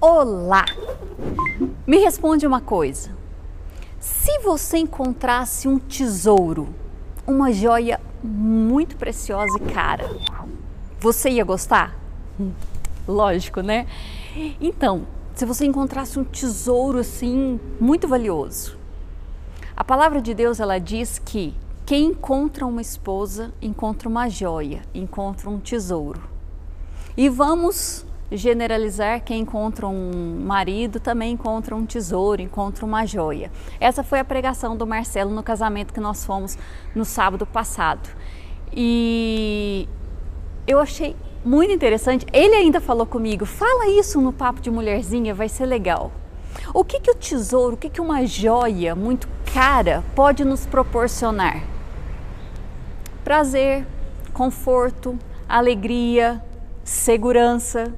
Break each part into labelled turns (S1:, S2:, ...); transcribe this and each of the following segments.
S1: Olá! Me responde uma coisa. Se você encontrasse um tesouro, uma joia muito preciosa e cara, você ia gostar? Lógico, né? Então, se você encontrasse um tesouro assim muito valioso, a palavra de Deus ela diz que quem encontra uma esposa encontra uma joia, encontra um tesouro. E vamos generalizar quem encontra um marido também encontra um tesouro, encontra uma joia. Essa foi a pregação do Marcelo no casamento que nós fomos no sábado passado. E eu achei muito interessante. Ele ainda falou comigo: fala isso no papo de mulherzinha, vai ser legal. O que, que o tesouro, o que, que uma joia muito cara pode nos proporcionar? Prazer, conforto, alegria, segurança,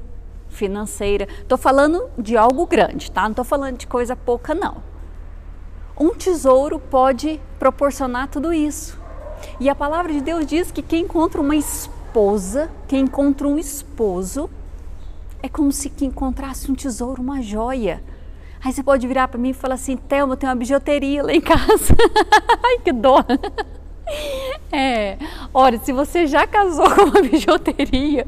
S1: financeira. Estou falando de algo grande, tá? Não estou falando de coisa pouca, não. Um tesouro pode proporcionar tudo isso. E a palavra de Deus diz que quem encontra uma esposa, quem encontra um esposo, é como se encontrasse um tesouro, uma joia. Aí você pode virar para mim e falar assim: Thelma, tem uma bijuteria lá em casa. Ai, que dó. É, olha, se você já casou com uma bijuteria,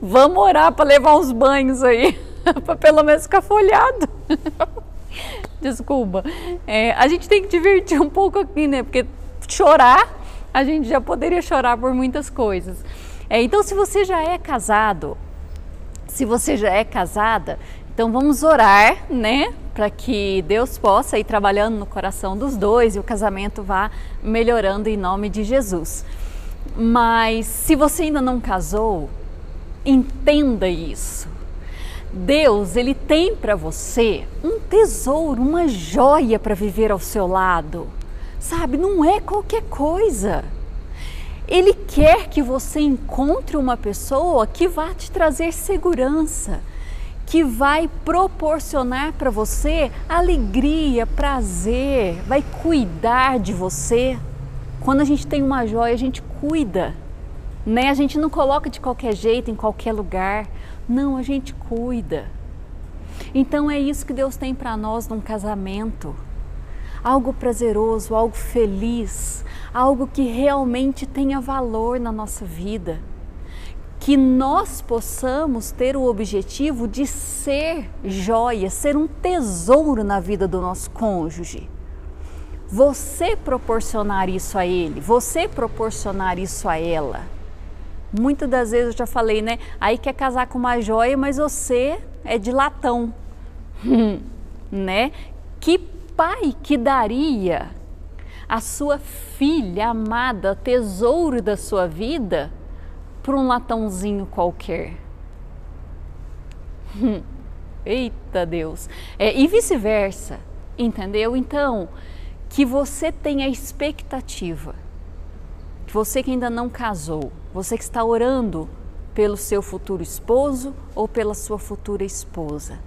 S1: Vamos orar para levar uns banhos aí, para pelo menos ficar folhado. Desculpa. É, a gente tem que divertir um pouco aqui, né? Porque chorar, a gente já poderia chorar por muitas coisas. É, então, se você já é casado, se você já é casada, então vamos orar, né? Para que Deus possa ir trabalhando no coração dos dois e o casamento vá melhorando em nome de Jesus. Mas se você ainda não casou, Entenda isso. Deus, ele tem para você um tesouro, uma joia para viver ao seu lado. Sabe, não é qualquer coisa. Ele quer que você encontre uma pessoa que vá te trazer segurança, que vai proporcionar para você alegria, prazer, vai cuidar de você. Quando a gente tem uma joia, a gente cuida né? A gente não coloca de qualquer jeito, em qualquer lugar. Não, a gente cuida. Então é isso que Deus tem para nós num casamento. Algo prazeroso, algo feliz, algo que realmente tenha valor na nossa vida. Que nós possamos ter o objetivo de ser joia, ser um tesouro na vida do nosso cônjuge. Você proporcionar isso a ele, você proporcionar isso a ela. Muitas das vezes eu já falei, né? Aí quer casar com uma joia, mas você é de latão, né? Que pai que daria a sua filha amada, tesouro da sua vida, por um latãozinho qualquer? Eita Deus! É, e vice-versa, entendeu? Então, que você tenha expectativa você que ainda não casou, você que está orando pelo seu futuro esposo ou pela sua futura esposa,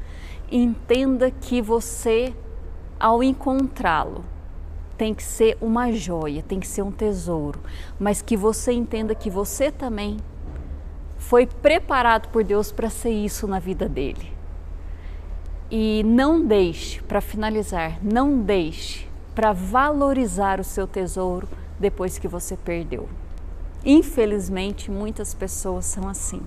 S1: entenda que você, ao encontrá-lo, tem que ser uma joia, tem que ser um tesouro, mas que você entenda que você também foi preparado por Deus para ser isso na vida dele. E não deixe, para finalizar, não deixe para valorizar o seu tesouro depois que você perdeu. Infelizmente, muitas pessoas são assim.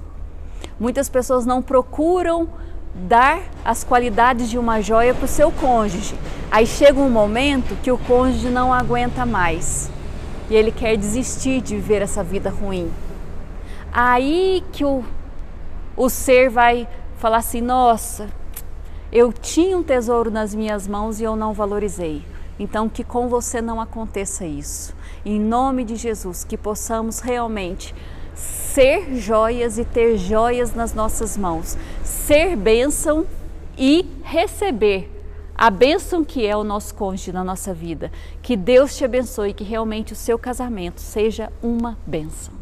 S1: Muitas pessoas não procuram dar as qualidades de uma joia para o seu cônjuge. Aí chega um momento que o cônjuge não aguenta mais e ele quer desistir de viver essa vida ruim. Aí que o, o ser vai falar assim: nossa, eu tinha um tesouro nas minhas mãos e eu não valorizei. Então, que com você não aconteça isso. Em nome de Jesus, que possamos realmente ser joias e ter joias nas nossas mãos, ser bênção e receber a bênção que é o nosso cônjuge na nossa vida. Que Deus te abençoe, que realmente o seu casamento seja uma bênção.